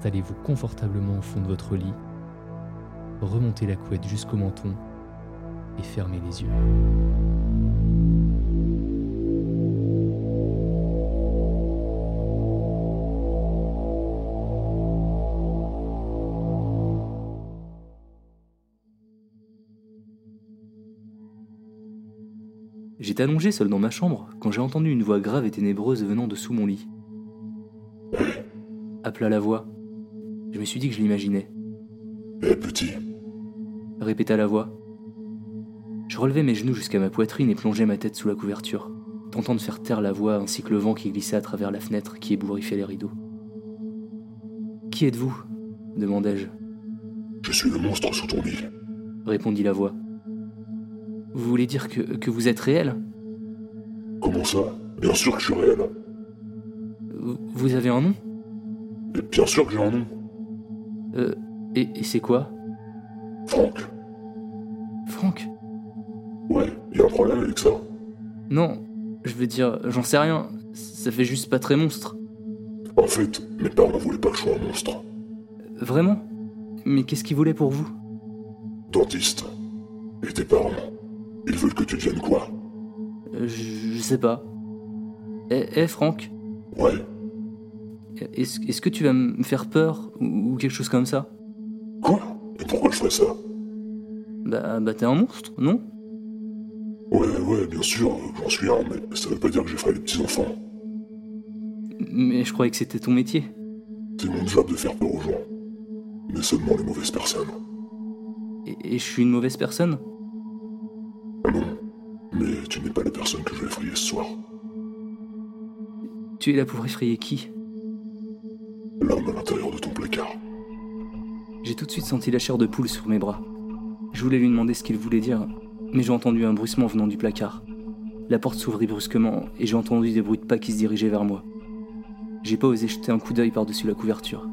Installez-vous confortablement au fond de votre lit, remontez la couette jusqu'au menton et fermez les yeux. J'étais allongé seul dans ma chambre quand j'ai entendu une voix grave et ténébreuse venant de sous mon lit. Appela la voix. Je me suis dit que je l'imaginais. Eh petit, Répéta la voix. Je relevai mes genoux jusqu'à ma poitrine et plongeai ma tête sous la couverture, tentant de faire taire la voix ainsi que le vent qui glissait à travers la fenêtre qui ébouriffait les rideaux. Qui êtes-vous? demandai-je. je suis le monstre sous ton lit. Répondit la voix. Vous voulez dire que, que vous êtes réel? Comment ça? Bien sûr que je suis réel. Vous- avez un nom? Bien sûr que j'ai un nom. Euh, et, et c'est quoi Franck. Franck Ouais, y a un problème avec ça Non, je veux dire, j'en sais rien. Ça fait juste pas très monstre. En fait, mes parents voulaient pas que je sois un monstre. Vraiment? Mais qu'est-ce qu'ils voulaient pour vous? Dentiste. Et tes parents? Ils veulent que tu deviennes quoi? Euh, je, je sais pas. Eh, eh, Franck? Ouais, Est-ce que tu vas me faire peur ou, ou quelque chose comme ça quoi? Et pourquoi je ferais ça? Bah, bah t'es un monstre, non? Ouais, ouais, bien sûr, j'en suis un, mais ça veut pas dire que j'effraie les petits-enfants. Mais je croyais que c'était ton métier. C'est mon job de faire peur aux gens. Mais seulement les mauvaises personnes. Et, et je suis une mauvaise personne? Ah non, mais tu n'es pas la personne que je vais effrayer ce soir. Tu es là pour effrayer qui? L'homme à l'intérieur de ton placard. J'ai tout de suite senti la chair de poule sur mes bras. Je voulais lui demander ce qu'il voulait dire, mais j'ai entendu un bruissement venant du placard. La porte s'ouvrit brusquement et j'ai entendu des bruits de pas qui se dirigeaient vers moi. J'ai pas osé jeter un coup d'œil par-dessus la couverture.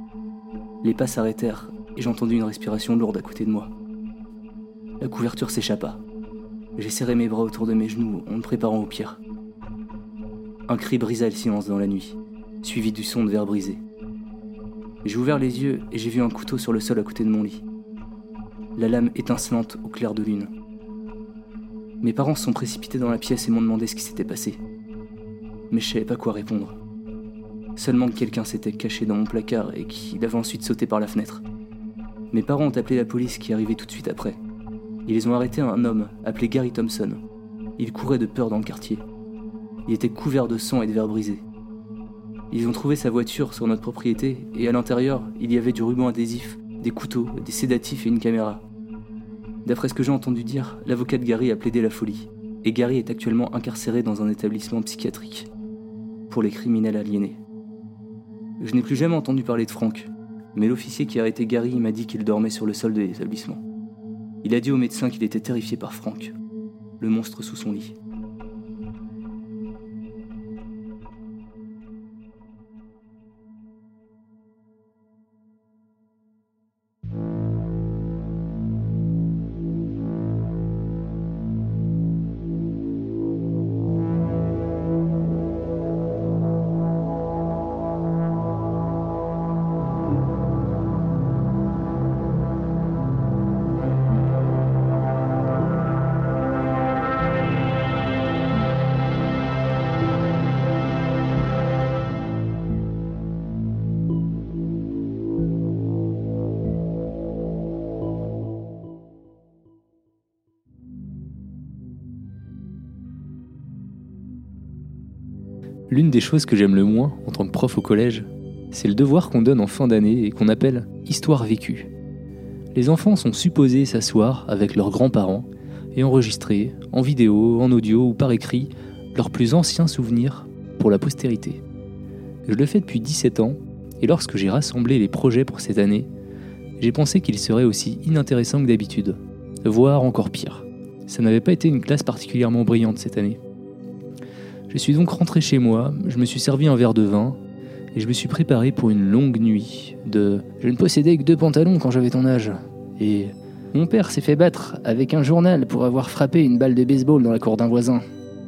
Les pas s'arrêtèrent et j'ai entendu une respiration lourde à côté de moi. La couverture s'échappa. J'ai serré mes bras autour de mes genoux en me préparant au pire. Un cri brisa le silence dans la nuit, suivi du son de verre brisé. J'ai ouvert les yeux et j'ai vu un couteau sur le sol à côté de mon lit. La lame étincelante au clair de lune. Mes parents se sont précipités dans la pièce et m'ont demandé ce qui s'était passé. Mais je savais pas quoi répondre. Seulement que quelqu'un s'était caché dans mon placard et qu'il avait ensuite sauté par la fenêtre. Mes parents ont appelé la police qui arrivait tout de suite après. Ils ont arrêté un homme appelé Gary Thompson. Il courait de peur dans le quartier. Il était couvert de sang et de verre brisé. Ils ont trouvé sa voiture sur notre propriété et à l'intérieur, il y avait du ruban adhésif, des couteaux, des sédatifs et une caméra. D'après ce que j'ai entendu dire, l'avocat de Gary a plaidé la folie et Gary est actuellement incarcéré dans un établissement psychiatrique pour les criminels aliénés. Je n'ai plus jamais entendu parler de Franck, mais l'officier qui a arrêté Gary m'a dit qu'il dormait sur le sol de l'établissement. Il a dit au médecin qu'il était terrifié par Franck, le monstre sous son lit. L'une des choses que j'aime le moins en tant que prof au collège, c'est le devoir qu'on donne en fin d'année et qu'on appelle histoire vécue. Les enfants sont supposés s'asseoir avec leurs grands-parents et enregistrer, en vidéo, en audio ou par écrit, leurs plus anciens souvenirs pour la postérité. Je le fais depuis 17 ans, et lorsque j'ai rassemblé les projets pour cette année, j'ai pensé qu'il serait aussi inintéressant que d'habitude, voire encore pire. Ça n'avait pas été une classe particulièrement brillante cette année. Je suis donc rentré chez moi, je me suis servi un verre de vin, et je me suis préparé pour une longue nuit de Je ne possédais que deux pantalons quand j'avais ton âge, et Mon père s'est fait battre avec un journal pour avoir frappé une balle de baseball dans la cour d'un voisin.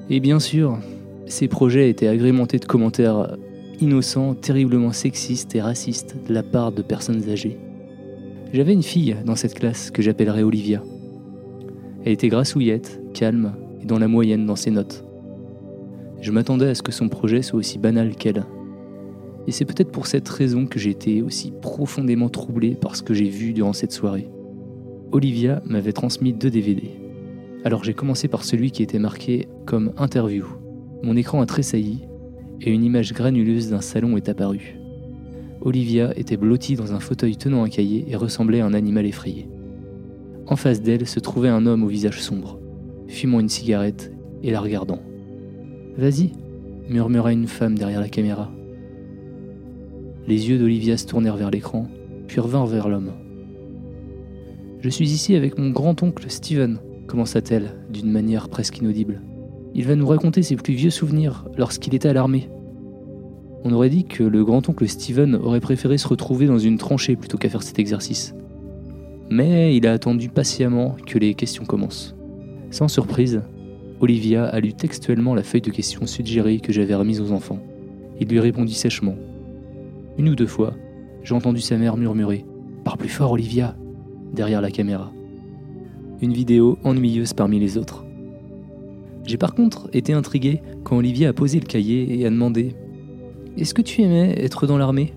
Et bien sûr, ces projets étaient agrémentés de commentaires innocents, terriblement sexistes et racistes de la part de personnes âgées. J'avais une fille dans cette classe que j'appellerais Olivia. Elle était grassouillette, calme et dans la moyenne dans ses notes. Je m'attendais à ce que son projet soit aussi banal qu'elle. Et c'est peut-être pour cette raison que j'ai été aussi profondément troublé par ce que j'ai vu durant cette soirée. Olivia m'avait transmis deux DVD. Alors j'ai commencé par celui qui était marqué comme interview. Mon écran a tressailli et une image granuleuse d'un salon est apparue. Olivia était blottie dans un fauteuil tenant un cahier et ressemblait à un animal effrayé. En face d'elle se trouvait un homme au visage sombre, fumant une cigarette et la regardant. Vas-y, murmura une femme derrière la caméra. Les yeux d'Olivia se tournèrent vers l'écran, puis revinrent vers l'homme. Je suis ici avec mon grand-oncle Steven, commença-t-elle d'une manière presque inaudible. Il va nous raconter ses plus vieux souvenirs lorsqu'il était à l'armée. On aurait dit que le grand-oncle Steven aurait préféré se retrouver dans une tranchée plutôt qu'à faire cet exercice. Mais il a attendu patiemment que les questions commencent. Sans surprise, Olivia a lu textuellement la feuille de questions suggérée que j'avais remise aux enfants. Il lui répondit sèchement. Une ou deux fois, j'ai entendu sa mère murmurer Parle plus fort, Olivia derrière la caméra. Une vidéo ennuyeuse parmi les autres. J'ai par contre été intrigué quand Olivia a posé le cahier et a demandé Est-ce que tu aimais être dans l'armée?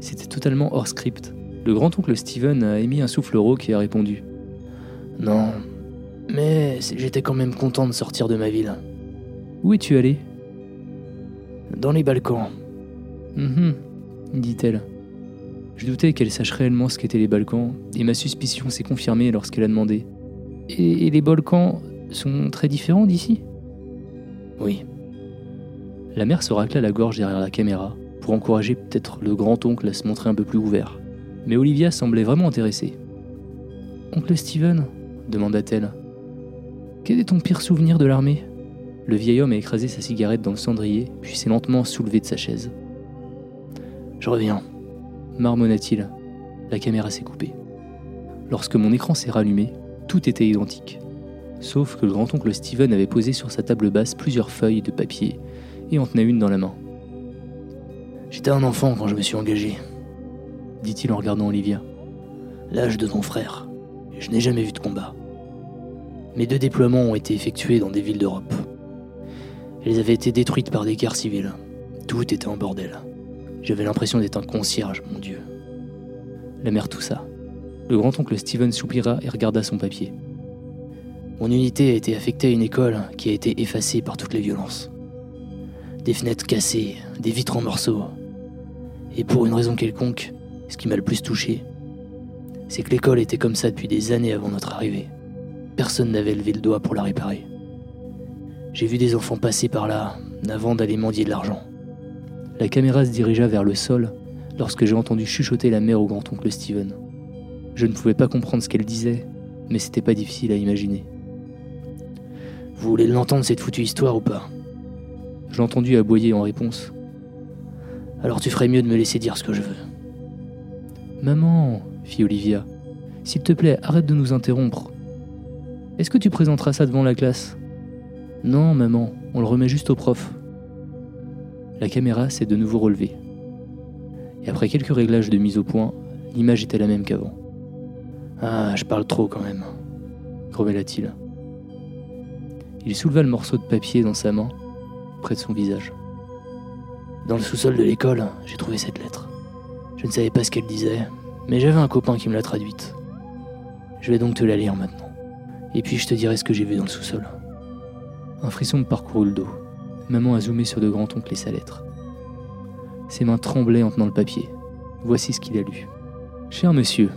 C'était totalement hors script. Le grand-oncle Steven a émis un souffle rauque et a répondu Non, mais j'étais quand même content de sortir de ma ville. Où es-tu allé Dans les Balkans. Hum, dit-elle. Je doutais qu'elle sache réellement ce qu'étaient les Balkans, et ma suspicion s'est confirmée lorsqu'elle a demandé et, les Balkans sont très différents d'ici? Oui. La mère se racla la gorge derrière la caméra pour encourager peut-être le grand-oncle à se montrer un peu plus ouvert. Mais Olivia semblait vraiment intéressée. Oncle Steven? demanda-t-elle. Quel est ton pire souvenir de l'armée? Le vieil homme a écrasé sa cigarette dans le cendrier, puis s'est lentement soulevé de sa chaise. Je reviens, marmonna-t-il. La caméra s'est coupée. Lorsque mon écran s'est rallumé, tout était identique. Sauf que le grand-oncle Steven avait posé sur sa table basse plusieurs feuilles de papier et en tenait une dans la main. J'étais un enfant quand je me suis engagé, dit-il en regardant Olivia. L'âge de ton frère. Je n'ai jamais vu de combat. Mes deux déploiements ont été effectués dans des villes d'Europe. Elles avaient été détruites par des guerres civiles. Tout était en bordel. J'avais l'impression d'être un concierge, mon Dieu. La mère toussa. Le grand-oncle Steven soupira et regarda son papier. Mon unité a été affectée à une école qui a été effacée par toutes les violences. Des fenêtres cassées, des vitres en morceaux. Et pour une raison quelconque, ce qui m'a le plus touché, c'est que l'école était comme ça depuis des années avant notre arrivée. Personne n'avait levé le doigt pour la réparer. J'ai vu des enfants passer par là avant d'aller mendier de l'argent. La caméra se dirigea vers le sol lorsque j'ai entendu chuchoter la mère au grand-oncle Steven. Je ne pouvais pas comprendre ce qu'elle disait, mais c'était pas difficile à imaginer. Vous voulez l'entendre cette foutue histoire ou pas? J'ai entendu aboyer en réponse. Alors tu ferais mieux de me laisser dire ce que je veux. Maman, fit Olivia, s'il te plaît, arrête de nous interrompre. Est-ce que tu présenteras ça devant la classe? Non, maman, on le remet juste au prof la caméra s'est de nouveau relevée. Et après quelques réglages de mise au point, l'image était la même qu'avant. Ah, je parle trop quand même, grommela-t-il. Il souleva le morceau de papier dans sa main, près de son visage. Dans le sous-sol de l'école, j'ai trouvé cette lettre. Je ne savais pas ce qu'elle disait, mais j'avais un copain qui me l'a traduite. Je vais donc te la lire maintenant. Et puis je te dirai ce que j'ai vu dans le sous-sol. Un frisson me parcourut le dos. Maman a zoomé sur de grands-oncles et sa lettre. Ses mains tremblaient en tenant le papier. Voici ce qu'il a lu. Cher monsieur,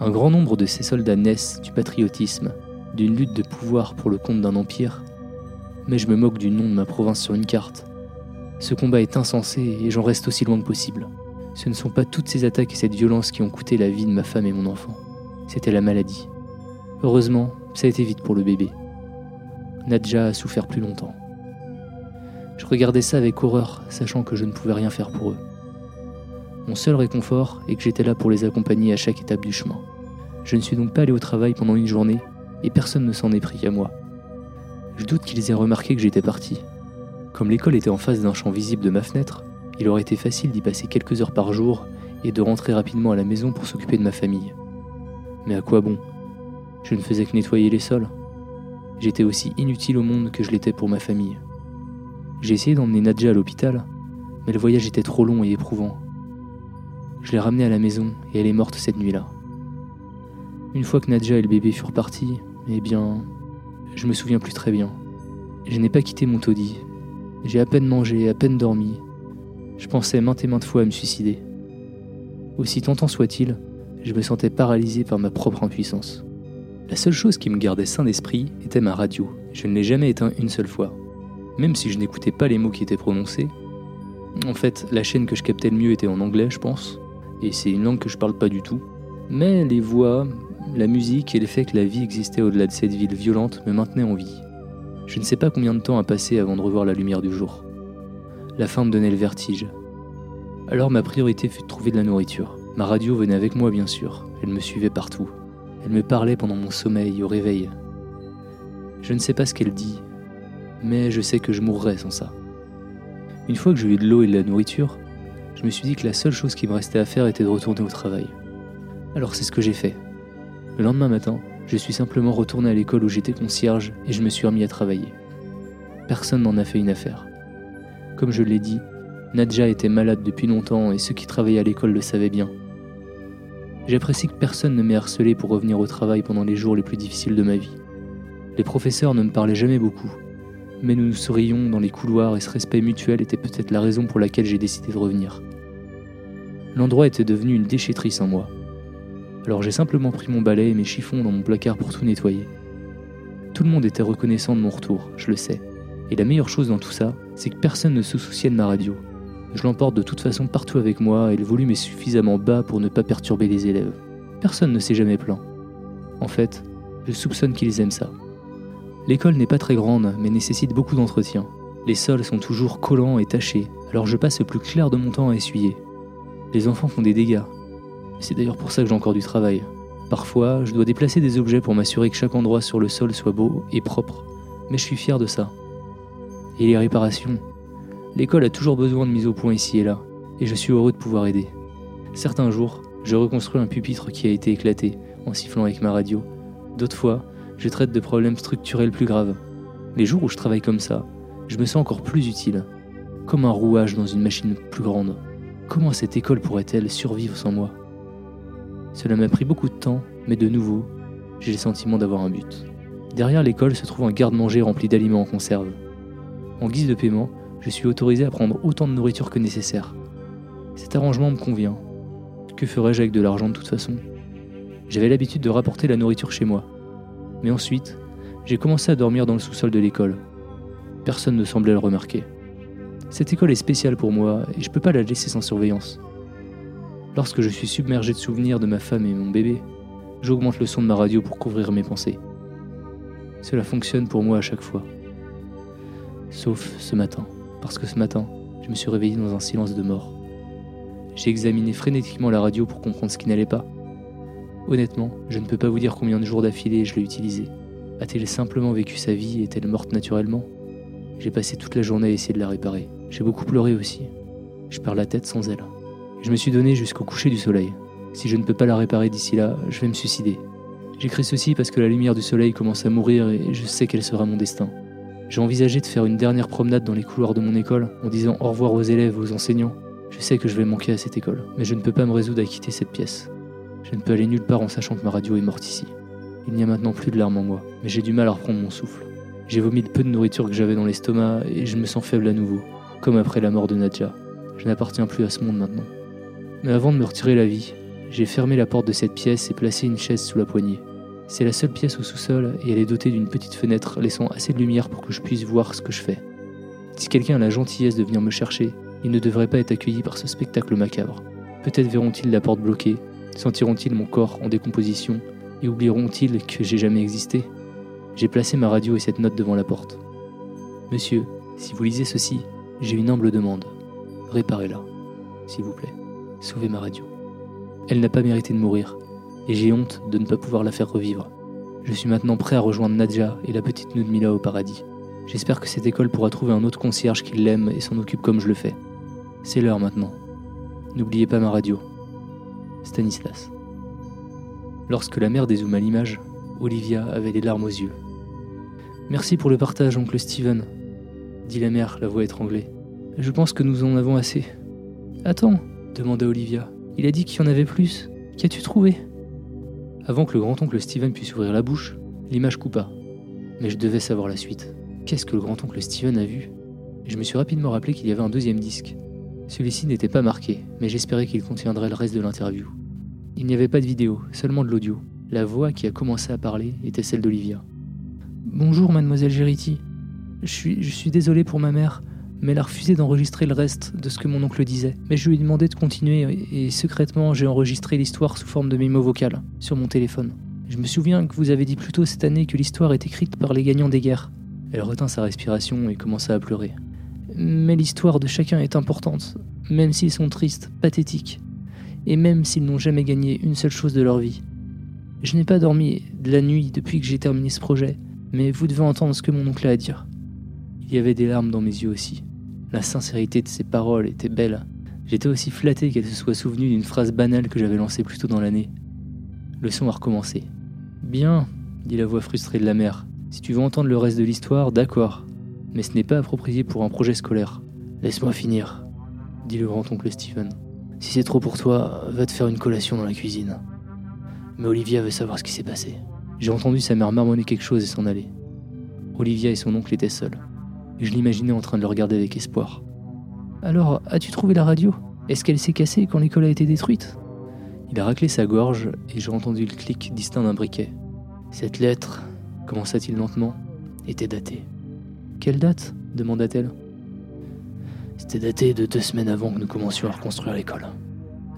un grand nombre de ces soldats naissent du patriotisme, d'une lutte de pouvoir pour le compte d'un empire, mais je me moque du nom de ma province sur une carte. Ce combat est insensé et j'en reste aussi loin que possible. Ce ne sont pas toutes ces attaques et cette violence qui ont coûté la vie de ma femme et mon enfant. C'était la maladie. Heureusement, ça a été vite pour le bébé. Nadja a souffert plus longtemps. Je regardais ça avec horreur, sachant que je ne pouvais rien faire pour eux. Mon seul réconfort est que j'étais là pour les accompagner à chaque étape du chemin. Je ne suis donc pas allé au travail pendant une journée et personne ne s'en est pris à moi. Je doute qu'ils aient remarqué que j'étais parti. Comme l'école était en face d'un champ visible de ma fenêtre, il aurait été facile d'y passer quelques heures par jour et de rentrer rapidement à la maison pour s'occuper de ma famille. Mais à quoi bon? Je ne faisais que nettoyer les sols. J'étais aussi inutile au monde que je l'étais pour ma famille. J'ai essayé d'emmener Nadja à l'hôpital, mais le voyage était trop long et éprouvant. Je l'ai ramenée à la maison et elle est morte cette nuit-là. Une fois que Nadja et le bébé furent partis, eh bien, je me souviens plus très bien. Je n'ai pas quitté mon taudis. J'ai à peine mangé, à peine dormi. Je pensais maintes et maintes fois à me suicider. Aussi tentant soit-il, je me sentais paralysé par ma propre impuissance. La seule chose qui me gardait sain d'esprit était ma radio. Je ne l'ai jamais éteint une seule fois. Même si je n'écoutais pas les mots qui étaient prononcés. En fait, la chaîne que je captais le mieux était en anglais, je pense et c'est une langue que je parle pas du tout. Mais les voix, la musique et le fait que la vie existait au-delà de cette ville violente me maintenaient en vie. Je ne sais pas combien de temps a passé avant de revoir la lumière du jour. La faim me donnait le vertige. Alors ma priorité fut de trouver de la nourriture. Ma radio venait avec moi bien sûr, elle me suivait partout. Elle me parlait pendant mon sommeil, au réveil. Je ne sais pas ce qu'elle dit, mais je sais que je mourrais sans ça. Une fois que j'ai eu de l'eau et de la nourriture, je me suis dit que la seule chose qui me restait à faire était de retourner au travail. Alors c'est ce que j'ai fait. Le lendemain matin, je suis simplement retourné à l'école où j'étais concierge et je me suis remis à travailler. Personne n'en a fait une affaire. Comme je l'ai dit, Nadja était malade depuis longtemps et ceux qui travaillaient à l'école le savaient bien. J'apprécie que personne ne m'ait harcelé pour revenir au travail pendant les jours les plus difficiles de ma vie. Les professeurs ne me parlaient jamais beaucoup, mais nous nous sourions dans les couloirs et ce respect mutuel était peut-être la raison pour laquelle j'ai décidé de revenir. L'endroit était devenu une déchetterie sans moi. Alors j'ai simplement pris mon balai et mes chiffons dans mon placard pour tout nettoyer. Tout le monde était reconnaissant de mon retour, je le sais. Et la meilleure chose dans tout ça, c'est que personne ne se souciait de ma radio. Je l'emporte de toute façon partout avec moi et le volume est suffisamment bas pour ne pas perturber les élèves. Personne ne s'est jamais plaint. En fait, je soupçonne qu'ils aiment ça. L'école n'est pas très grande, mais nécessite beaucoup d'entretien. Les sols sont toujours collants et tachés, alors je passe le plus clair de mon temps à essuyer. Les enfants font des dégâts. C'est d'ailleurs pour ça que j'ai encore du travail. Parfois, je dois déplacer des objets pour m'assurer que chaque endroit sur le sol soit beau et propre, mais je suis fier de ça. Et les réparations L'école a toujours besoin de mise au point ici et là, et je suis heureux de pouvoir aider. Certains jours, je reconstruis un pupitre qui a été éclaté en sifflant avec ma radio. D'autres fois, je traite de problèmes structurels plus graves. Les jours où je travaille comme ça, je me sens encore plus utile, comme un rouage dans une machine plus grande. Comment cette école pourrait-elle survivre sans moi? Cela m'a pris beaucoup de temps, mais de nouveau, j'ai le sentiment d'avoir un but. Derrière l'école se trouve un garde-manger rempli d'aliments en conserve. En guise de paiement, je suis autorisé à prendre autant de nourriture que nécessaire. Cet arrangement me convient. Que ferais-je avec de l'argent de toute façon? J'avais l'habitude de rapporter la nourriture chez moi. Mais ensuite, j'ai commencé à dormir dans le sous-sol de l'école. Personne ne semblait le remarquer. Cette école est spéciale pour moi et je peux pas la laisser sans surveillance. Lorsque je suis submergé de souvenirs de ma femme et mon bébé, j'augmente le son de ma radio pour couvrir mes pensées. Cela fonctionne pour moi à chaque fois. Sauf ce matin, parce que ce matin, je me suis réveillé dans un silence de mort. J'ai examiné frénétiquement la radio pour comprendre ce qui n'allait pas. Honnêtement, je ne peux pas vous dire combien de jours d'affilée je l'ai utilisée. A-t-elle simplement vécu sa vie Est-elle morte naturellement? J'ai passé toute la journée à essayer de la réparer. J'ai beaucoup pleuré aussi. Je perds la tête sans elle. Je me suis donné jusqu'au coucher du soleil. Si je ne peux pas la réparer d'ici là, je vais me suicider. J'écris ceci parce que la lumière du soleil commence à mourir et je sais quel sera mon destin. J'ai envisagé de faire une dernière promenade dans les couloirs de mon école en disant au revoir aux élèves, aux enseignants. Je sais que je vais manquer à cette école, mais je ne peux pas me résoudre à quitter cette pièce. Je ne peux aller nulle part en sachant que ma radio est morte ici. Il n'y a maintenant plus de larmes en moi, mais j'ai du mal à reprendre mon souffle. J'ai vomi le peu de nourriture que j'avais dans l'estomac et je me sens faible à nouveau, comme après la mort de Nadja. Je n'appartiens plus à ce monde maintenant. Mais avant de me retirer la vie, j'ai fermé la porte de cette pièce et placé une chaise sous la poignée. C'est la seule pièce au sous-sol et elle est dotée d'une petite fenêtre laissant assez de lumière pour que je puisse voir ce que je fais. Si quelqu'un a la gentillesse de venir me chercher, il ne devrait pas être accueilli par ce spectacle macabre. Peut-être verront-ils la porte bloquée, sentiront-ils mon corps en décomposition et oublieront-ils que j'ai jamais existé J'ai placé ma radio et cette note devant la porte. Monsieur, si vous lisez ceci, j'ai une humble demande. Réparez-la, s'il vous plaît. Sauvez ma radio. Elle n'a pas mérité de mourir, et j'ai honte de ne pas pouvoir la faire revivre. Je suis maintenant prêt à rejoindre Nadja et la petite Nudmila au paradis. J'espère que cette école pourra trouver un autre concierge qui l'aime et s'en occupe comme je le fais. C'est l'heure maintenant. N'oubliez pas ma radio. Stanislas. Lorsque la mère dézooma l'image, Olivia avait les larmes aux yeux. Merci pour le partage, oncle Steven, dit la mère, la voix étranglée. Je pense que nous en avons assez. Attends, demanda Olivia. Il a dit qu'il y en avait plus. Qu'as-tu trouvé? Avant que le grand-oncle Steven puisse ouvrir la bouche, l'image coupa. Mais je devais savoir la suite. Qu'est-ce que le grand-oncle Steven a vu? Je me suis rapidement rappelé qu'il y avait un deuxième disque. Celui-ci n'était pas marqué, mais j'espérais qu'il contiendrait le reste de l'interview. Il n'y avait pas de vidéo, seulement de l'audio. La voix qui a commencé à parler était celle d'Olivia. Bonjour, mademoiselle Geriti. Je suis, je suis désolé pour ma mère, mais elle a refusé d'enregistrer le reste de ce que mon oncle disait. Mais je lui ai demandé de continuer, et secrètement, j'ai enregistré l'histoire sous forme de mémo vocal sur mon téléphone. Je me souviens que vous avez dit plus tôt cette année que l'histoire est écrite par les gagnants des guerres. Elle retint sa respiration et commença à pleurer. Mais l'histoire de chacun est importante, même s'ils sont tristes, pathétiques, et même s'ils n'ont jamais gagné une seule chose de leur vie. Je n'ai pas dormi de la nuit depuis que j'ai terminé ce projet, mais vous devez entendre ce que mon oncle a à dire. Il y avait des larmes dans mes yeux aussi. La sincérité de ses paroles était belle. J'étais aussi flatté qu'elle se soit souvenue d'une phrase banale que j'avais lancée plus tôt dans l'année. Le son a recommencé. Bien, dit la voix frustrée de la mère. Si tu veux entendre le reste de l'histoire, d'accord mais ce n'est pas approprié pour un projet scolaire. Laisse-moi finir, dit le grand-oncle Stephen. Si c'est trop pour toi, va te faire une collation dans la cuisine. Mais Olivia veut savoir ce qui s'est passé. J'ai entendu sa mère marmonner quelque chose et s'en aller. Olivia et son oncle étaient seuls. Je l'imaginais en train de le regarder avec espoir. Alors, as-tu trouvé la radio? Est-ce qu'elle s'est cassée quand l'école a été détruite? Il a raclé sa gorge et j'ai entendu le clic distinct d'un briquet. Cette lettre, commença-t-il lentement, était datée. Quelle date? demanda-t-elle. C'était daté de deux semaines avant que nous commencions à reconstruire l'école.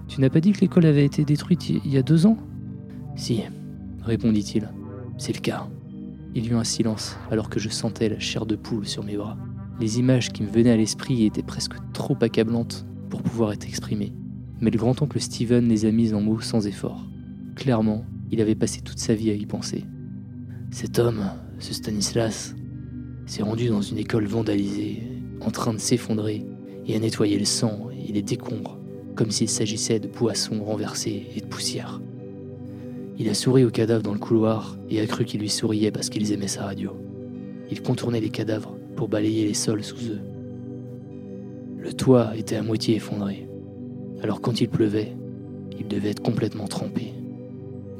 Tu n'as pas dit que l'école avait été détruite il y a deux ans? Si, répondit-il. C'est le cas. Il y eut un silence alors que je sentais la chair de poule sur mes bras. Les images qui me venaient à l'esprit étaient presque trop accablantes pour pouvoir être exprimées. Mais le grand-oncle Steven les a mises en mots sans effort. Clairement, il avait passé toute sa vie à y penser. Cet homme, ce Stanislas, s'est rendu dans une école vandalisée, en train de s'effondrer, et a nettoyé le sang et les décombres, comme s'il s'agissait de poissons renversés et de poussière. Il a souri aux cadavres dans le couloir et a cru qu'ils lui souriaient parce qu'ils aimaient sa radio. Il contournait les cadavres pour balayer les sols sous eux. Le toit était à moitié effondré. Alors quand il pleuvait, il devait être complètement trempé.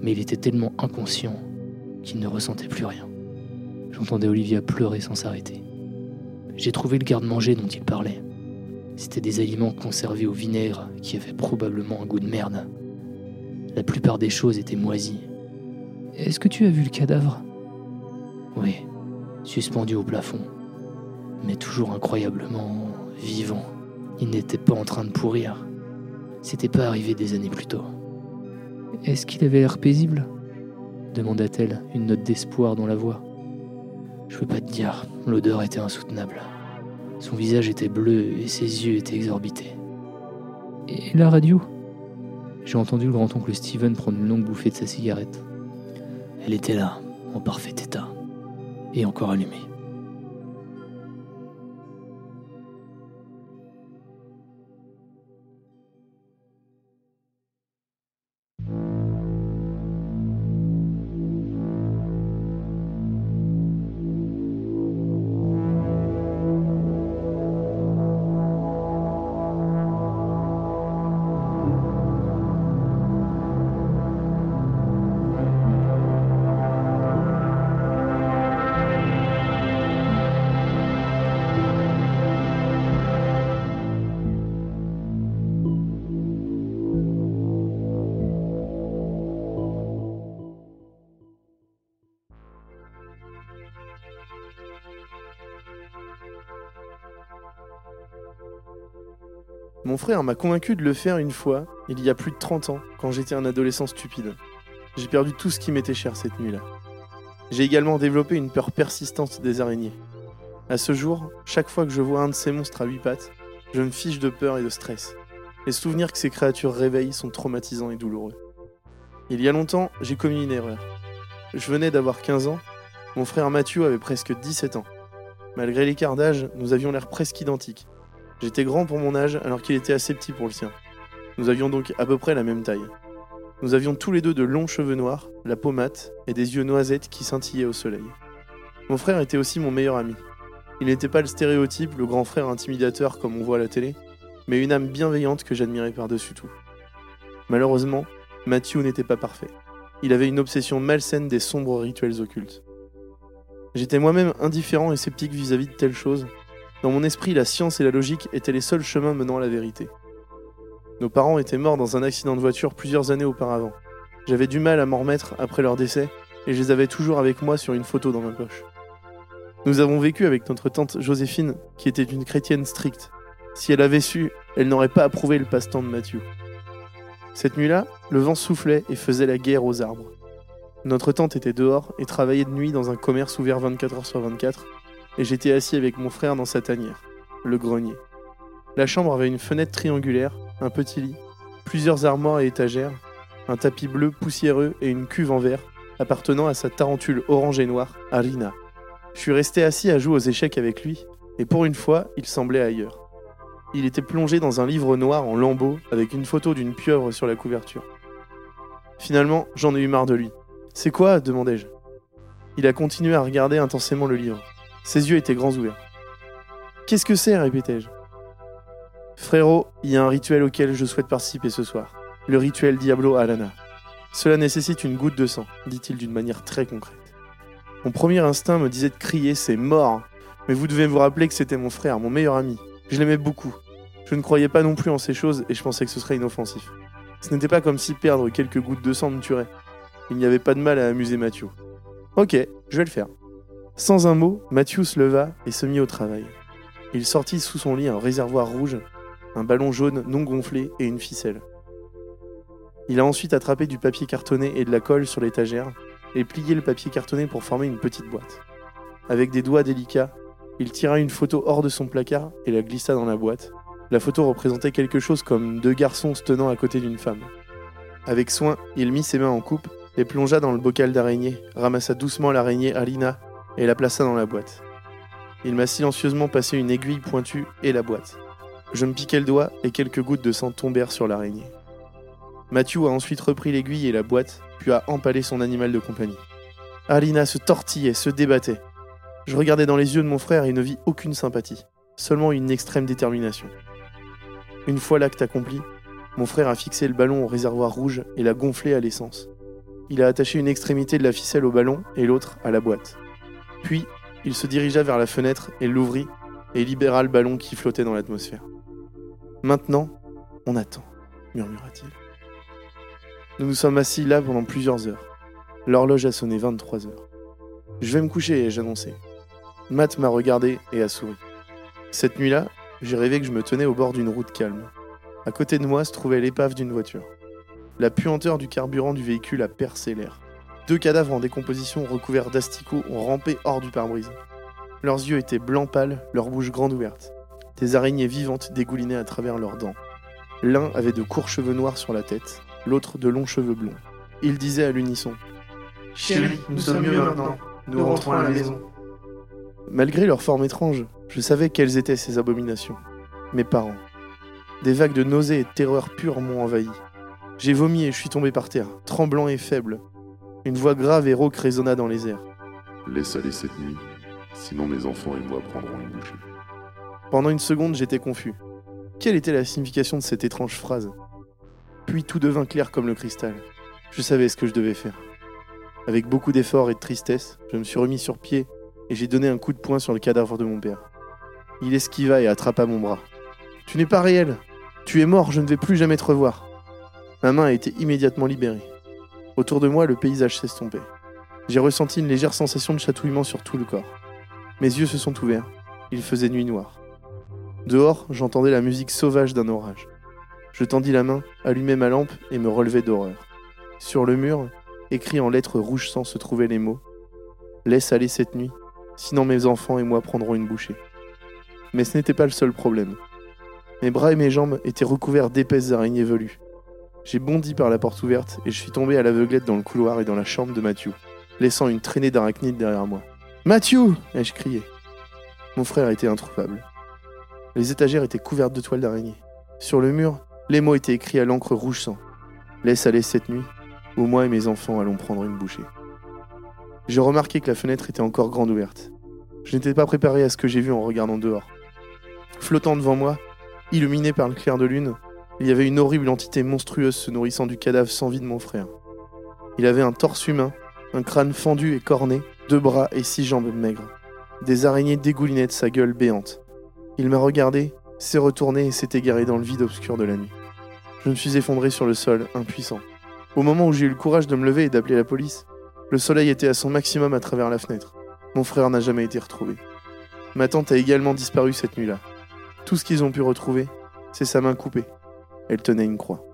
Mais il était tellement inconscient qu'il ne ressentait plus rien. J'entendais Olivia pleurer sans s'arrêter. J'ai trouvé le garde-manger dont il parlait. C'était des aliments conservés au vinaigre qui avaient probablement un goût de merde. La plupart des choses étaient moisies. Est-ce que tu as vu le cadavre? Oui, suspendu au plafond. Mais toujours incroyablement vivant. Il n'était pas en train de pourrir. C'était pas arrivé des années plus tôt. Est-ce qu'il avait l'air paisible? demanda-t-elle, une note d'espoir dans la voix. Je peux pas te dire, l'odeur était insoutenable. Son visage était bleu et ses yeux étaient exorbités. Et la radio? J'ai entendu le grand-oncle Steven prendre une longue bouffée de sa cigarette. Elle était là, en parfait état, et encore allumée. Mon frère m'a convaincu de le faire une fois, il y a plus de 30 ans, quand j'étais un adolescent stupide. J'ai perdu tout ce qui m'était cher cette nuit-là. J'ai également développé une peur persistante des araignées. À ce jour, chaque fois que je vois un de ces monstres à huit pattes, je me fiche de peur et de stress. Les souvenirs que ces créatures réveillent sont traumatisants et douloureux. Il y a longtemps, j'ai commis une erreur. Je venais d'avoir 15 ans, mon frère Mathieu avait presque 17 ans. Malgré l'écart d'âge, nous avions l'air presque identiques. J'étais grand pour mon âge alors qu'il était assez petit pour le sien. Nous avions donc à peu près la même taille. Nous avions tous les deux de longs cheveux noirs, la peau mate et des yeux noisettes qui scintillaient au soleil. Mon frère était aussi mon meilleur ami. Il n'était pas le stéréotype, le grand frère intimidateur comme on voit à la télé, mais une âme bienveillante que j'admirais par-dessus tout. Malheureusement, Matthew n'était pas parfait. Il avait une obsession malsaine des sombres rituels occultes. J'étais moi-même indifférent et sceptique vis-à-vis de telles choses. Dans mon esprit, la science et la logique étaient les seuls chemins menant à la vérité. Nos parents étaient morts dans un accident de voiture plusieurs années auparavant. J'avais du mal à m'en remettre après leur décès et je les avais toujours avec moi sur une photo dans ma poche. Nous avons vécu avec notre tante Joséphine, qui était une chrétienne stricte. Si elle avait su, elle n'aurait pas approuvé le passe-temps de Mathieu. Cette nuit-là, le vent soufflait et faisait la guerre aux arbres. Notre tante était dehors et travaillait de nuit dans un commerce ouvert 24 heures sur 24, et j'étais assis avec mon frère dans sa tanière, le grenier. La chambre avait une fenêtre triangulaire un petit lit, plusieurs armoires et étagères, un tapis bleu poussiéreux et une cuve en verre appartenant à sa tarentule orange et noire, Arina. Je suis resté assis à jouer aux échecs avec lui, et pour une fois, il semblait ailleurs. Il était plongé dans un livre noir en lambeaux avec une photo d'une pieuvre sur la couverture. Finalement, j'en ai eu marre de lui. C'est quoi? demandai-je. Il a continué à regarder intensément le livre. Ses yeux étaient grands ouverts. Qu'est-ce que c'est répétai-je. Frérot, il y a un rituel auquel je souhaite participer ce soir. Le rituel Diablo Alana. Cela nécessite une goutte de sang, dit-il d'une manière très concrète. Mon premier instinct me disait de crier c'est mort, mais vous devez vous rappeler que c'était mon frère, mon meilleur ami. Je l'aimais beaucoup. Je ne croyais pas non plus en ces choses et je pensais que ce serait inoffensif. Ce n'était pas comme si perdre quelques gouttes de sang me tuerait. Il n'y avait pas de mal à amuser Mathieu. Ok, je vais le faire. Sans un mot, Mathieu se leva et se mit au travail. Il sortit sous son lit un réservoir rouge un ballon jaune non gonflé et une ficelle. Il a ensuite attrapé du papier cartonné et de la colle sur l'étagère et plié le papier cartonné pour former une petite boîte. Avec des doigts délicats, il tira une photo hors de son placard et la glissa dans la boîte. La photo représentait quelque chose comme deux garçons se tenant à côté d'une femme. Avec soin, il mit ses mains en coupe et plongea dans le bocal d'araignée, ramassa doucement l'araignée Alina et la plaça dans la boîte. Il m'a silencieusement passé une aiguille pointue et la boîte. Je me piquai le doigt et quelques gouttes de sang tombèrent sur l'araignée. Mathieu a ensuite repris l'aiguille et la boîte, puis a empalé son animal de compagnie. Alina se tortillait, se débattait. Je regardais dans les yeux de mon frère et ne vis aucune sympathie, seulement une extrême détermination. Une fois l'acte accompli, mon frère a fixé le ballon au réservoir rouge et l'a gonflé à l'essence. Il a attaché une extrémité de la ficelle au ballon et l'autre à la boîte. Puis, il se dirigea vers la fenêtre et l'ouvrit et libéra le ballon qui flottait dans l'atmosphère. Maintenant, on attend, murmura-t-il. Nous nous sommes assis là pendant plusieurs heures. L'horloge a sonné 23 heures. Je vais me coucher, ai-je annoncé. Matt m'a regardé et a souri. Cette nuit-là, j'ai rêvé que je me tenais au bord d'une route calme. À côté de moi se trouvait l'épave d'une voiture. La puanteur du carburant du véhicule a percé l'air. Deux cadavres en décomposition recouverts d'asticots ont rampé hors du pare-brise. Leurs yeux étaient blancs pâles, leur bouche grande ouverte. Des araignées vivantes dégoulinaient à travers leurs dents. L'un avait de courts cheveux noirs sur la tête, l'autre de longs cheveux blonds. Ils disaient à l'unisson Chérie, nous sommes mieux maintenant. Nous rentrons à la maison. Malgré leur forme étrange, je savais quelles étaient ces abominations. Mes parents. Des vagues de nausées et de terreur pure m'ont envahi. J'ai vomi et je suis tombé par terre, tremblant et faible. Une voix grave et rauque résonna dans les airs. Laisse aller cette nuit, sinon mes enfants et moi prendrons une bouchée. Pendant une seconde, j'étais confus. Quelle était la signification de cette étrange phrase? Puis tout devint clair comme le cristal. Je savais ce que je devais faire. Avec beaucoup d'efforts et de tristesse, je me suis remis sur pied et j'ai donné un coup de poing sur le cadavre de mon père. Il esquiva et attrapa mon bras. Tu n'es pas réel. Tu es mort, je ne vais plus jamais te revoir. Ma main a été immédiatement libérée. Autour de moi, le paysage s'estompait. J'ai ressenti une légère sensation de chatouillement sur tout le corps. Mes yeux se sont ouverts. Il faisait nuit noire. Dehors, j'entendais la musique sauvage d'un orage. Je tendis la main, allumai ma lampe et me relevai d'horreur. Sur le mur, écrit en lettres rouges sang, se trouvaient les mots Laisse aller cette nuit, sinon mes enfants et moi prendrons une bouchée. Mais ce n'était pas le seul problème. Mes bras et mes jambes étaient recouverts d'épaisses araignées velues. J'ai bondi par la porte ouverte et je suis tombé à l'aveuglette dans le couloir et dans la chambre de Mathieu, laissant une traînée d'arachnides derrière moi. Mathieu ai-je crié. Mon frère était introuvable. Les étagères étaient couvertes de toiles d'araignée. Sur le mur, les mots étaient écrits à l'encre rouge sang. Laisse aller cette nuit, ou moi et mes enfants allons prendre une bouchée. J'ai remarqué que la fenêtre était encore grande ouverte. Je n'étais pas préparé à ce que j'ai vu en regardant dehors. Flottant devant moi, illuminé par le clair de lune, il y avait une horrible entité monstrueuse se nourrissant du cadavre sans vie de mon frère. Il avait un torse humain, un crâne fendu et corné, deux bras et six jambes maigres. Des araignées dégoulinaient de sa gueule béante. Il m'a regardé, s'est retourné et s'est égaré dans le vide obscur de la nuit. Je me suis effondré sur le sol, impuissant. Au moment où j'ai eu le courage de me lever et d'appeler la police, le soleil était à son maximum à travers la fenêtre. Mon frère n'a jamais été retrouvé. Ma tante a également disparu cette nuit-là. Tout ce qu'ils ont pu retrouver, c'est sa main coupée. Elle tenait une croix.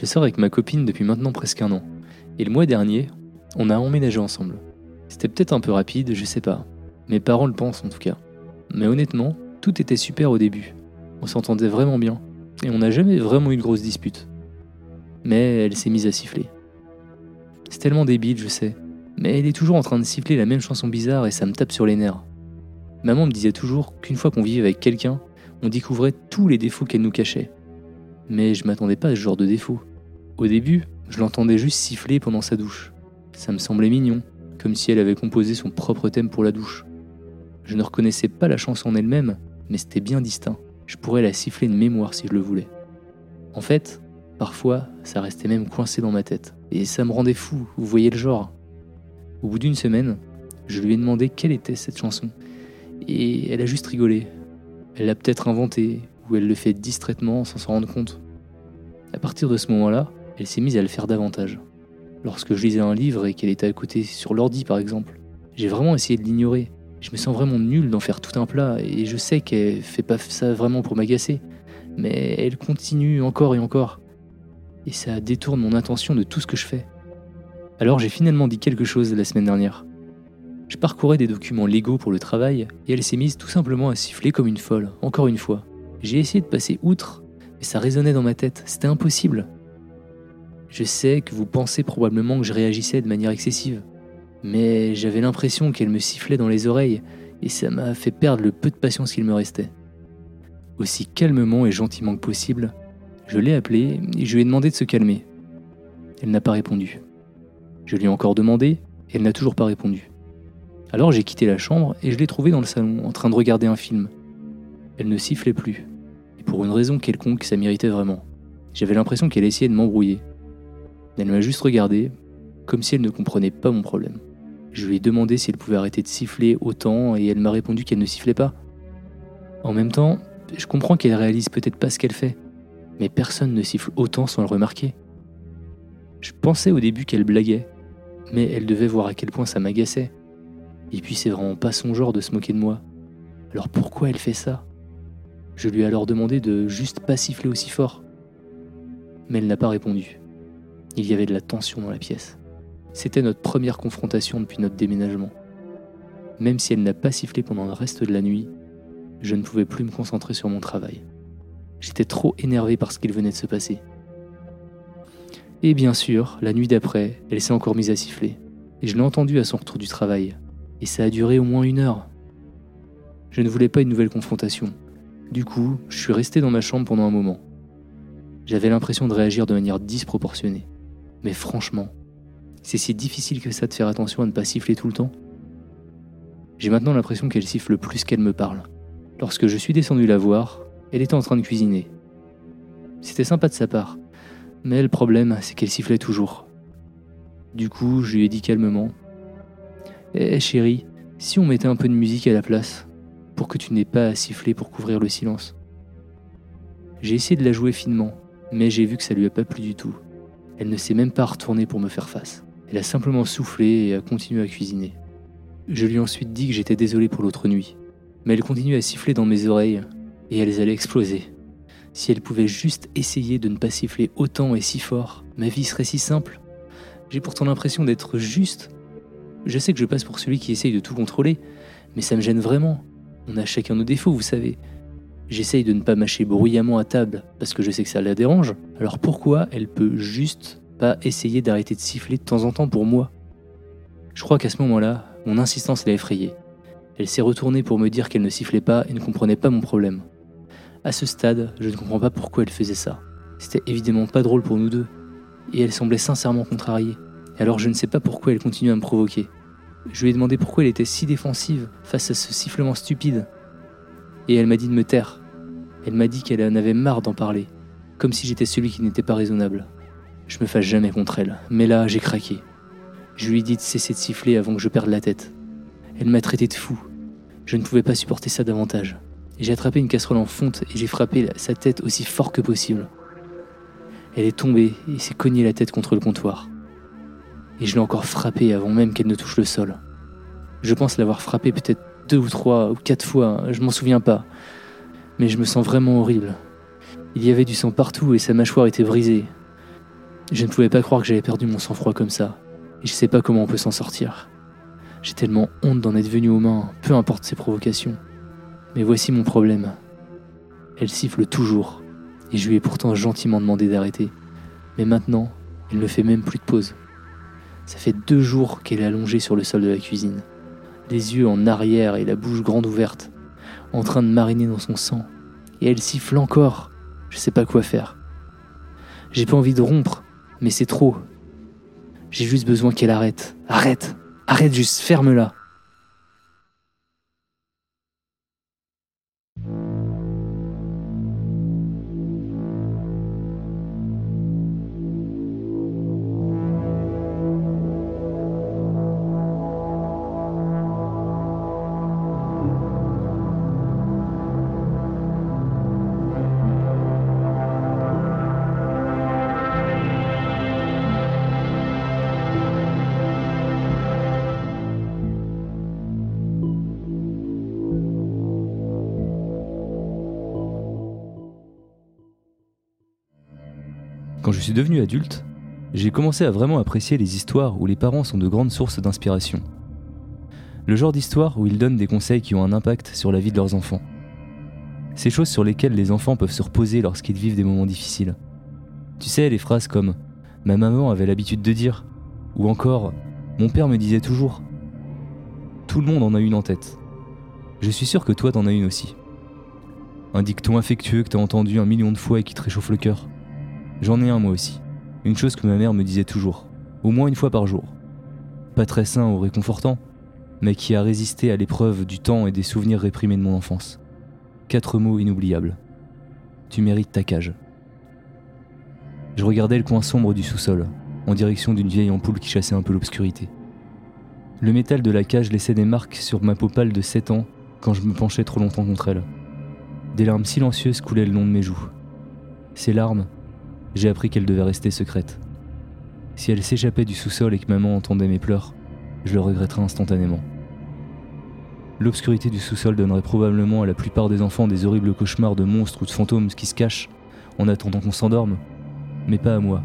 Je sors avec ma copine depuis maintenant presque un an. Et le mois dernier, on a emménagé ensemble. C'était peut-être un peu rapide, je sais pas. Mes parents le pensent en tout cas. Mais honnêtement, tout était super au début. On s'entendait vraiment bien. Et on n'a jamais vraiment eu de grosses disputes. Mais elle s'est mise à siffler. C'est tellement débile, je sais. Mais elle est toujours en train de siffler la même chanson bizarre et ça me tape sur les nerfs. Maman me disait toujours qu'une fois qu'on vivait avec quelqu'un, on découvrait tous les défauts qu'elle nous cachait. Mais je m'attendais pas à ce genre de défauts. Au début, je l'entendais juste siffler pendant sa douche. Ça me semblait mignon, comme si elle avait composé son propre thème pour la douche. Je ne reconnaissais pas la chanson en elle-même, mais c'était bien distinct. Je pourrais la siffler de mémoire si je le voulais. En fait, parfois, ça restait même coincé dans ma tête. Et ça me rendait fou, vous voyez le genre. Au bout d'une semaine, je lui ai demandé quelle était cette chanson. Et elle a juste rigolé. Elle l'a peut-être inventée, ou elle le fait distraitement sans s'en rendre compte. À partir de ce moment-là, elle s'est mise à le faire davantage. Lorsque je lisais un livre et qu'elle était à côté sur l'ordi par exemple, j'ai vraiment essayé de l'ignorer. Je me sens vraiment nul d'en faire tout un plat et je sais qu'elle fait pas ça vraiment pour m'agacer, mais elle continue encore et encore. Et ça détourne mon attention de tout ce que je fais. Alors j'ai finalement dit quelque chose la semaine dernière. Je parcourais des documents légaux pour le travail et elle s'est mise tout simplement à siffler comme une folle, encore une fois. J'ai essayé de passer outre, mais ça résonnait dans ma tête, c'était impossible. Je sais que vous pensez probablement que je réagissais de manière excessive, mais j'avais l'impression qu'elle me sifflait dans les oreilles et ça m'a fait perdre le peu de patience qu'il me restait. Aussi calmement et gentiment que possible, je l'ai appelée et je lui ai demandé de se calmer. Elle n'a pas répondu. Je lui ai encore demandé et elle n'a toujours pas répondu. Alors j'ai quitté la chambre et je l'ai trouvée dans le salon en train de regarder un film. Elle ne sifflait plus. Et pour une raison quelconque, ça m'irritait vraiment. J'avais l'impression qu'elle essayait de m'embrouiller. Elle m'a juste regardé, comme si elle ne comprenait pas mon problème. Je lui ai demandé si elle pouvait arrêter de siffler autant et elle m'a répondu qu'elle ne sifflait pas. En même temps, je comprends qu'elle réalise peut-être pas ce qu'elle fait, mais personne ne siffle autant sans le remarquer. Je pensais au début qu'elle blaguait, mais elle devait voir à quel point ça m'agaçait. Et puis c'est vraiment pas son genre de se moquer de moi. Alors pourquoi elle fait ça? Je lui ai alors demandé de juste pas siffler aussi fort. Mais elle n'a pas répondu. Il y avait de la tension dans la pièce. C'était notre première confrontation depuis notre déménagement. Même si elle n'a pas sifflé pendant le reste de la nuit, je ne pouvais plus me concentrer sur mon travail. J'étais trop énervé par ce qu'il venait de se passer. Et bien sûr, la nuit d'après, elle s'est encore mise à siffler. Et je l'ai entendue à son retour du travail. Et ça a duré au moins une heure. Je ne voulais pas une nouvelle confrontation. Du coup, je suis resté dans ma chambre pendant un moment. J'avais l'impression de réagir de manière disproportionnée. Mais franchement, c'est si difficile que ça de faire attention à ne pas siffler tout le temps. J'ai maintenant l'impression qu'elle siffle plus qu'elle me parle. Lorsque je suis descendu la voir, elle était en train de cuisiner. C'était sympa de sa part, mais le problème, c'est qu'elle sifflait toujours. Du coup, je lui ai dit calmement Eh chérie, si on mettait un peu de musique à la place, pour que tu n'aies pas à siffler pour couvrir le silence. J'ai essayé de la jouer finement, mais j'ai vu que ça lui a pas plu du tout. Elle ne s'est même pas retournée pour me faire face. Elle a simplement soufflé et a continué à cuisiner. Je lui ai ensuite dit que j'étais désolé pour l'autre nuit, mais elle continue à siffler dans mes oreilles et elles allaient exploser. Si elle pouvait juste essayer de ne pas siffler autant et si fort, ma vie serait si simple. J'ai pourtant l'impression d'être juste. Je sais que je passe pour celui qui essaye de tout contrôler, mais ça me gêne vraiment. On a chacun nos défauts, vous savez. J'essaye de ne pas mâcher bruyamment à table parce que je sais que ça la dérange. Alors pourquoi elle peut juste pas essayer d'arrêter de siffler de temps en temps pour moi? Je crois qu'à ce moment-là, mon insistance l'a effrayée. Elle s'est retournée pour me dire qu'elle ne sifflait pas et ne comprenait pas mon problème. À ce stade, je ne comprends pas pourquoi elle faisait ça. C'était évidemment pas drôle pour nous deux. Et elle semblait sincèrement contrariée. alors je ne sais pas pourquoi elle continue à me provoquer. Je lui ai demandé pourquoi elle était si défensive face à ce sifflement stupide. Et elle m'a dit de me taire. Elle m'a dit qu'elle en avait marre d'en parler, comme si j'étais celui qui n'était pas raisonnable. Je me fâche jamais contre elle, mais là, j'ai craqué. Je lui ai dit de cesser de siffler avant que je perde la tête. Elle m'a traité de fou. Je ne pouvais pas supporter ça davantage. J'ai attrapé une casserole en fonte et j'ai frappé sa tête aussi fort que possible. Elle est tombée et s'est cognée la tête contre le comptoir. Et je l'ai encore frappée avant même qu'elle ne touche le sol. Je pense l'avoir frappée peut-être deux ou trois ou quatre fois, je m'en souviens pas mais je me sens vraiment horrible. Il y avait du sang partout et sa mâchoire était brisée. Je ne pouvais pas croire que j'avais perdu mon sang-froid comme ça, et je sais pas comment on peut s'en sortir. J'ai tellement honte d'en être venu aux mains, peu importe ses provocations. Mais voici mon problème. Elle siffle toujours, et je lui ai pourtant gentiment demandé d'arrêter. Mais maintenant, elle ne fait même plus de pause. Ça fait deux jours qu'elle est allongée sur le sol de la cuisine, les yeux en arrière et la bouche grande ouverte en train de mariner dans son sang. Et elle siffle encore. Je sais pas quoi faire. J'ai pas envie de rompre, mais c'est trop. J'ai juste besoin qu'elle arrête. Arrête Arrête juste, ferme-la. Je suis devenu adulte, j'ai commencé à vraiment apprécier les histoires où les parents sont de grandes sources d'inspiration. Le genre d'histoire où ils donnent des conseils qui ont un impact sur la vie de leurs enfants. Ces choses sur lesquelles les enfants peuvent se reposer lorsqu'ils vivent des moments difficiles. Tu sais, les phrases comme Ma maman avait l'habitude de dire, ou encore Mon père me disait toujours. Tout le monde en a une en tête. Je suis sûr que toi t'en as une aussi. Un dicton affectueux que t'as entendu un million de fois et qui te réchauffe le cœur. J'en ai un moi aussi. Une chose que ma mère me disait toujours, au moins une fois par jour. Pas très sain ou réconfortant, mais qui a résisté à l'épreuve du temps et des souvenirs réprimés de mon enfance. Quatre mots inoubliables. Tu mérites ta cage. Je regardais le coin sombre du sous-sol, en direction d'une vieille ampoule qui chassait un peu l'obscurité. Le métal de la cage laissait des marques sur ma peau pâle de 7 ans quand je me penchais trop longtemps contre elle. Des larmes silencieuses coulaient le long de mes joues. Ces larmes, j'ai appris qu'elle devait rester secrète. Si elle s'échappait du sous-sol et que maman entendait mes pleurs, je le regretterais instantanément. L'obscurité du sous-sol donnerait probablement à la plupart des enfants des horribles cauchemars de monstres ou de fantômes qui se cachent en attendant qu'on s'endorme, mais pas à moi.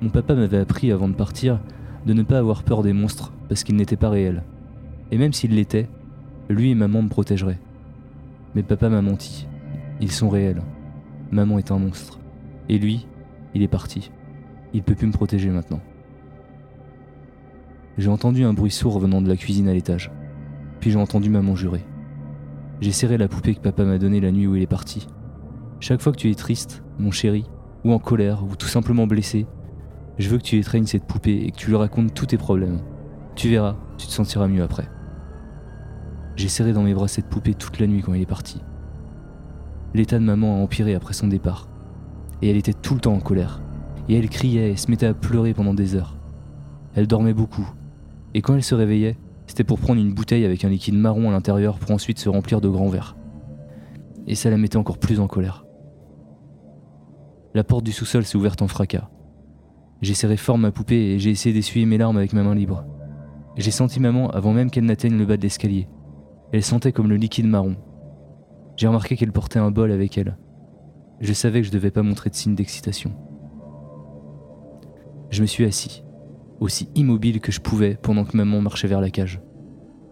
Mon papa m'avait appris avant de partir de ne pas avoir peur des monstres parce qu'ils n'étaient pas réels. Et même s'ils l'étaient, lui et maman me protégeraient. Mais papa m'a menti. Ils sont réels. Maman est un monstre. Et lui, il est parti. Il peut plus me protéger maintenant. J'ai entendu un bruit sourd venant de la cuisine à l'étage. Puis j'ai entendu maman jurer. J'ai serré la poupée que papa m'a donnée la nuit où il est parti. Chaque fois que tu es triste, mon chéri, ou en colère, ou tout simplement blessé, je veux que tu étreignes cette poupée et que tu lui racontes tous tes problèmes. Tu verras, tu te sentiras mieux après. J'ai serré dans mes bras cette poupée toute la nuit quand il est parti. L'état de maman a empiré après son départ. Et elle était tout le temps en colère. Et elle criait et se mettait à pleurer pendant des heures. Elle dormait beaucoup. Et quand elle se réveillait, c'était pour prendre une bouteille avec un liquide marron à l'intérieur pour ensuite se remplir de grands verres. Et ça la mettait encore plus en colère. La porte du sous-sol s'est ouverte en fracas. J'ai serré fort ma poupée et j'ai essayé d'essuyer mes larmes avec ma main libre. J'ai senti maman avant même qu'elle n'atteigne le bas de l'escalier. Elle sentait comme le liquide marron. J'ai remarqué qu'elle portait un bol avec elle. Je savais que je devais pas montrer de signe d'excitation. Je me suis assis, aussi immobile que je pouvais pendant que maman marchait vers la cage.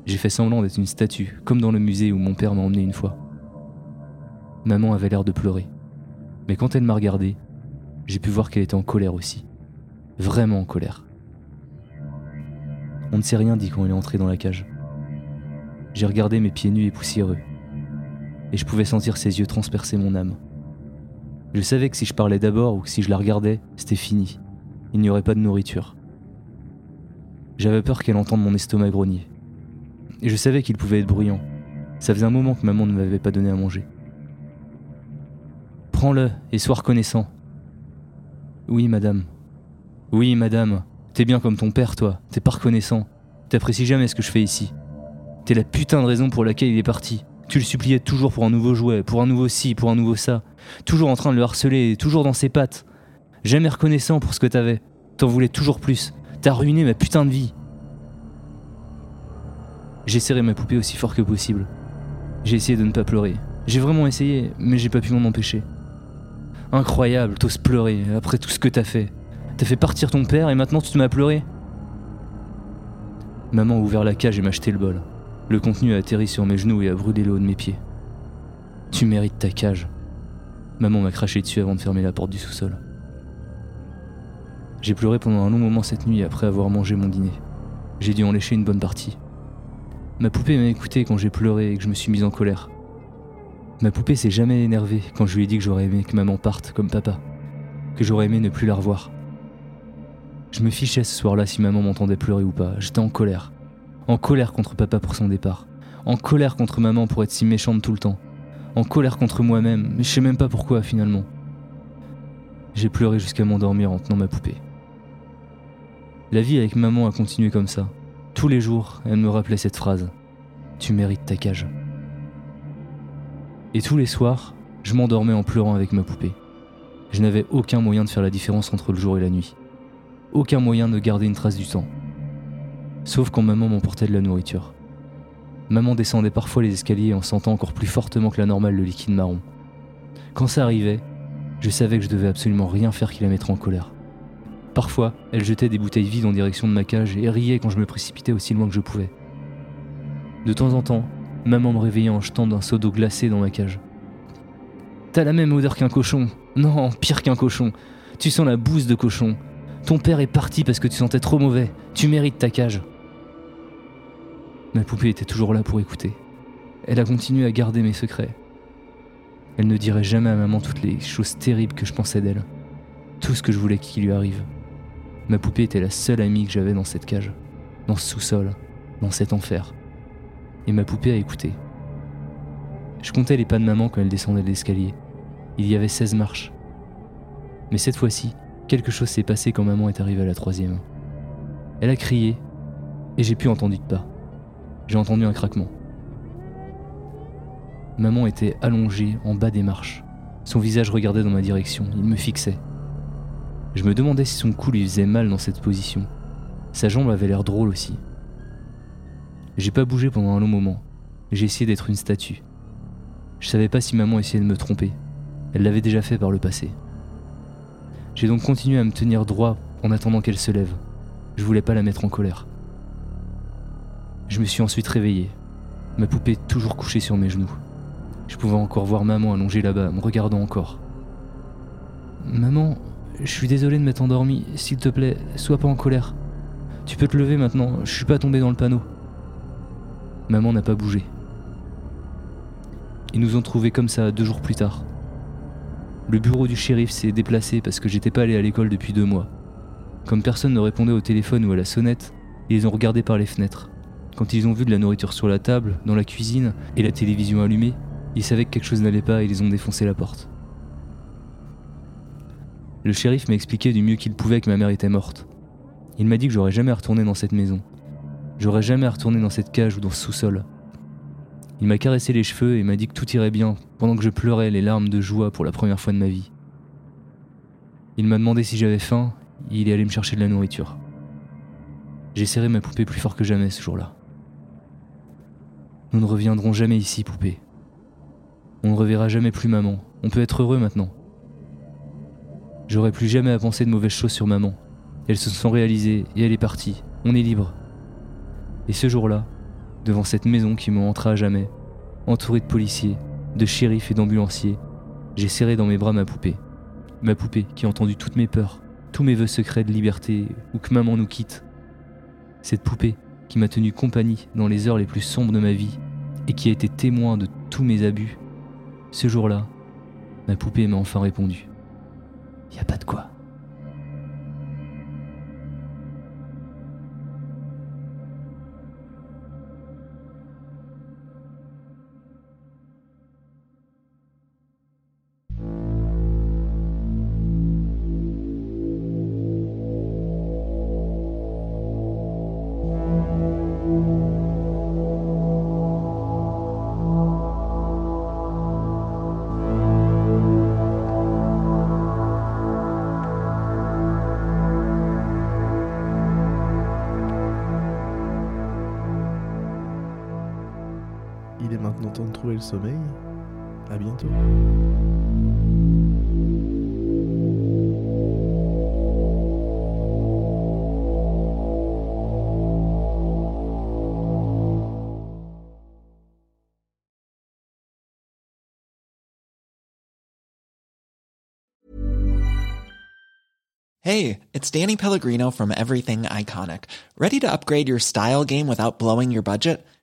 J'ai fait semblant d'être une statue, comme dans le musée où mon père m'a emmené une fois. Maman avait l'air de pleurer. Mais quand elle m'a regardé, j'ai pu voir qu'elle était en colère aussi. Vraiment en colère. On ne s'est rien dit quand elle est entrée dans la cage. J'ai regardé mes pieds nus et poussiéreux. Et je pouvais sentir ses yeux transpercer mon âme. Je savais que si je parlais d'abord ou que si je la regardais, c'était fini. Il n'y aurait pas de nourriture. J'avais peur qu'elle entende mon estomac grogner. Et je savais qu'il pouvait être bruyant. Ça faisait un moment que maman ne m'avait pas donné à manger. Prends-le et sois reconnaissant. Oui, madame. Oui, madame. T'es bien comme ton père, toi. T'es pas reconnaissant. T'apprécies jamais ce que je fais ici. T'es la putain de raison pour laquelle il est parti. Tu le suppliais toujours pour un nouveau jouet, pour un nouveau ci, pour un nouveau ça. Toujours en train de le harceler, toujours dans ses pattes. Jamais reconnaissant pour ce que t'avais. T'en voulais toujours plus. T'as ruiné ma putain de vie. J'ai serré ma poupée aussi fort que possible. J'ai essayé de ne pas pleurer. J'ai vraiment essayé, mais j'ai pas pu m'en empêcher. Incroyable, t'oses pleurer après tout ce que t'as fait. T'as fait partir ton père et maintenant tu te mets à pleurer Maman a ouvert la cage et m'a jeté le bol. Le contenu a atterri sur mes genoux et a brûlé le haut de mes pieds. Tu mérites ta cage. Maman m'a craché dessus avant de fermer la porte du sous-sol. J'ai pleuré pendant un long moment cette nuit après avoir mangé mon dîner. J'ai dû en lécher une bonne partie. Ma poupée m'a écouté quand j'ai pleuré et que je me suis mise en colère. Ma poupée s'est jamais énervée quand je lui ai dit que j'aurais aimé que maman parte comme papa, que j'aurais aimé ne plus la revoir. Je me fichais ce soir-là si maman m'entendait pleurer ou pas, j'étais en colère. En colère contre papa pour son départ. En colère contre maman pour être si méchante tout le temps. En colère contre moi-même, mais je sais même pas pourquoi finalement. J'ai pleuré jusqu'à m'endormir en tenant ma poupée. La vie avec maman a continué comme ça. Tous les jours, elle me rappelait cette phrase. Tu mérites ta cage. Et tous les soirs, je m'endormais en pleurant avec ma poupée. Je n'avais aucun moyen de faire la différence entre le jour et la nuit. Aucun moyen de garder une trace du temps. Sauf quand maman m'emportait de la nourriture. Maman descendait parfois les escaliers en sentant encore plus fortement que la normale le liquide marron. Quand ça arrivait, je savais que je devais absolument rien faire qui la mettrait en colère. Parfois, elle jetait des bouteilles vides en direction de ma cage et riait quand je me précipitais aussi loin que je pouvais. De temps en temps, maman me réveillait en jetant d'un seau d'eau glacée dans ma cage. T'as la même odeur qu'un cochon. Non, pire qu'un cochon. Tu sens la bouse de cochon. Ton père est parti parce que tu sentais trop mauvais. Tu mérites ta cage. Ma poupée était toujours là pour écouter. Elle a continué à garder mes secrets. Elle ne dirait jamais à maman toutes les choses terribles que je pensais d'elle. Tout ce que je voulais qu'il lui arrive. Ma poupée était la seule amie que j'avais dans cette cage, dans ce sous-sol, dans cet enfer. Et ma poupée a écouté. Je comptais les pas de maman quand elle descendait l'escalier. Il y avait 16 marches. Mais cette fois-ci, quelque chose s'est passé quand maman est arrivée à la troisième. Elle a crié, et j'ai pu entendre de pas. J'ai entendu un craquement. Maman était allongée en bas des marches. Son visage regardait dans ma direction, il me fixait. Je me demandais si son cou lui faisait mal dans cette position. Sa jambe avait l'air drôle aussi. J'ai pas bougé pendant un long moment. J'ai essayé d'être une statue. Je savais pas si maman essayait de me tromper. Elle l'avait déjà fait par le passé. J'ai donc continué à me tenir droit en attendant qu'elle se lève. Je voulais pas la mettre en colère. Je me suis ensuite réveillé, ma poupée toujours couchée sur mes genoux. Je pouvais encore voir maman allongée là-bas, me regardant encore. Maman, je suis désolé de m'être endormi. S'il te plaît, sois pas en colère. Tu peux te lever maintenant, je suis pas tombé dans le panneau. Maman n'a pas bougé. Ils nous ont trouvés comme ça deux jours plus tard. Le bureau du shérif s'est déplacé parce que j'étais pas allé à l'école depuis deux mois. Comme personne ne répondait au téléphone ou à la sonnette, ils ont regardés par les fenêtres. Quand ils ont vu de la nourriture sur la table, dans la cuisine et la télévision allumée, ils savaient que quelque chose n'allait pas et ils ont défoncé la porte. Le shérif m'a expliqué du mieux qu'il pouvait que ma mère était morte. Il m'a dit que j'aurais jamais à retourner dans cette maison. J'aurais jamais à retourner dans cette cage ou dans ce sous-sol. Il m'a caressé les cheveux et m'a dit que tout irait bien pendant que je pleurais les larmes de joie pour la première fois de ma vie. Il m'a demandé si j'avais faim et il est allé me chercher de la nourriture. J'ai serré ma poupée plus fort que jamais ce jour-là. Nous ne reviendrons jamais ici, poupée. On ne reverra jamais plus maman. On peut être heureux maintenant. J'aurais plus jamais à penser de mauvaises choses sur maman. Elles se sont réalisées et elle est partie. On est libre. Et ce jour-là, devant cette maison qui me hantera à jamais, entourée de policiers, de shérifs et d'ambulanciers, j'ai serré dans mes bras ma poupée. Ma poupée qui a entendu toutes mes peurs, tous mes voeux secrets de liberté ou que maman nous quitte. Cette poupée qui m'a tenu compagnie dans les heures les plus sombres de ma vie et qui a été témoin de tous mes abus. Ce jour-là, ma poupée m'a enfin répondu. Y a pas de quoi. Le sommeil. À bientôt. Hey, it's Danny Pellegrino from Everything Iconic. Ready to upgrade your style game without blowing your budget?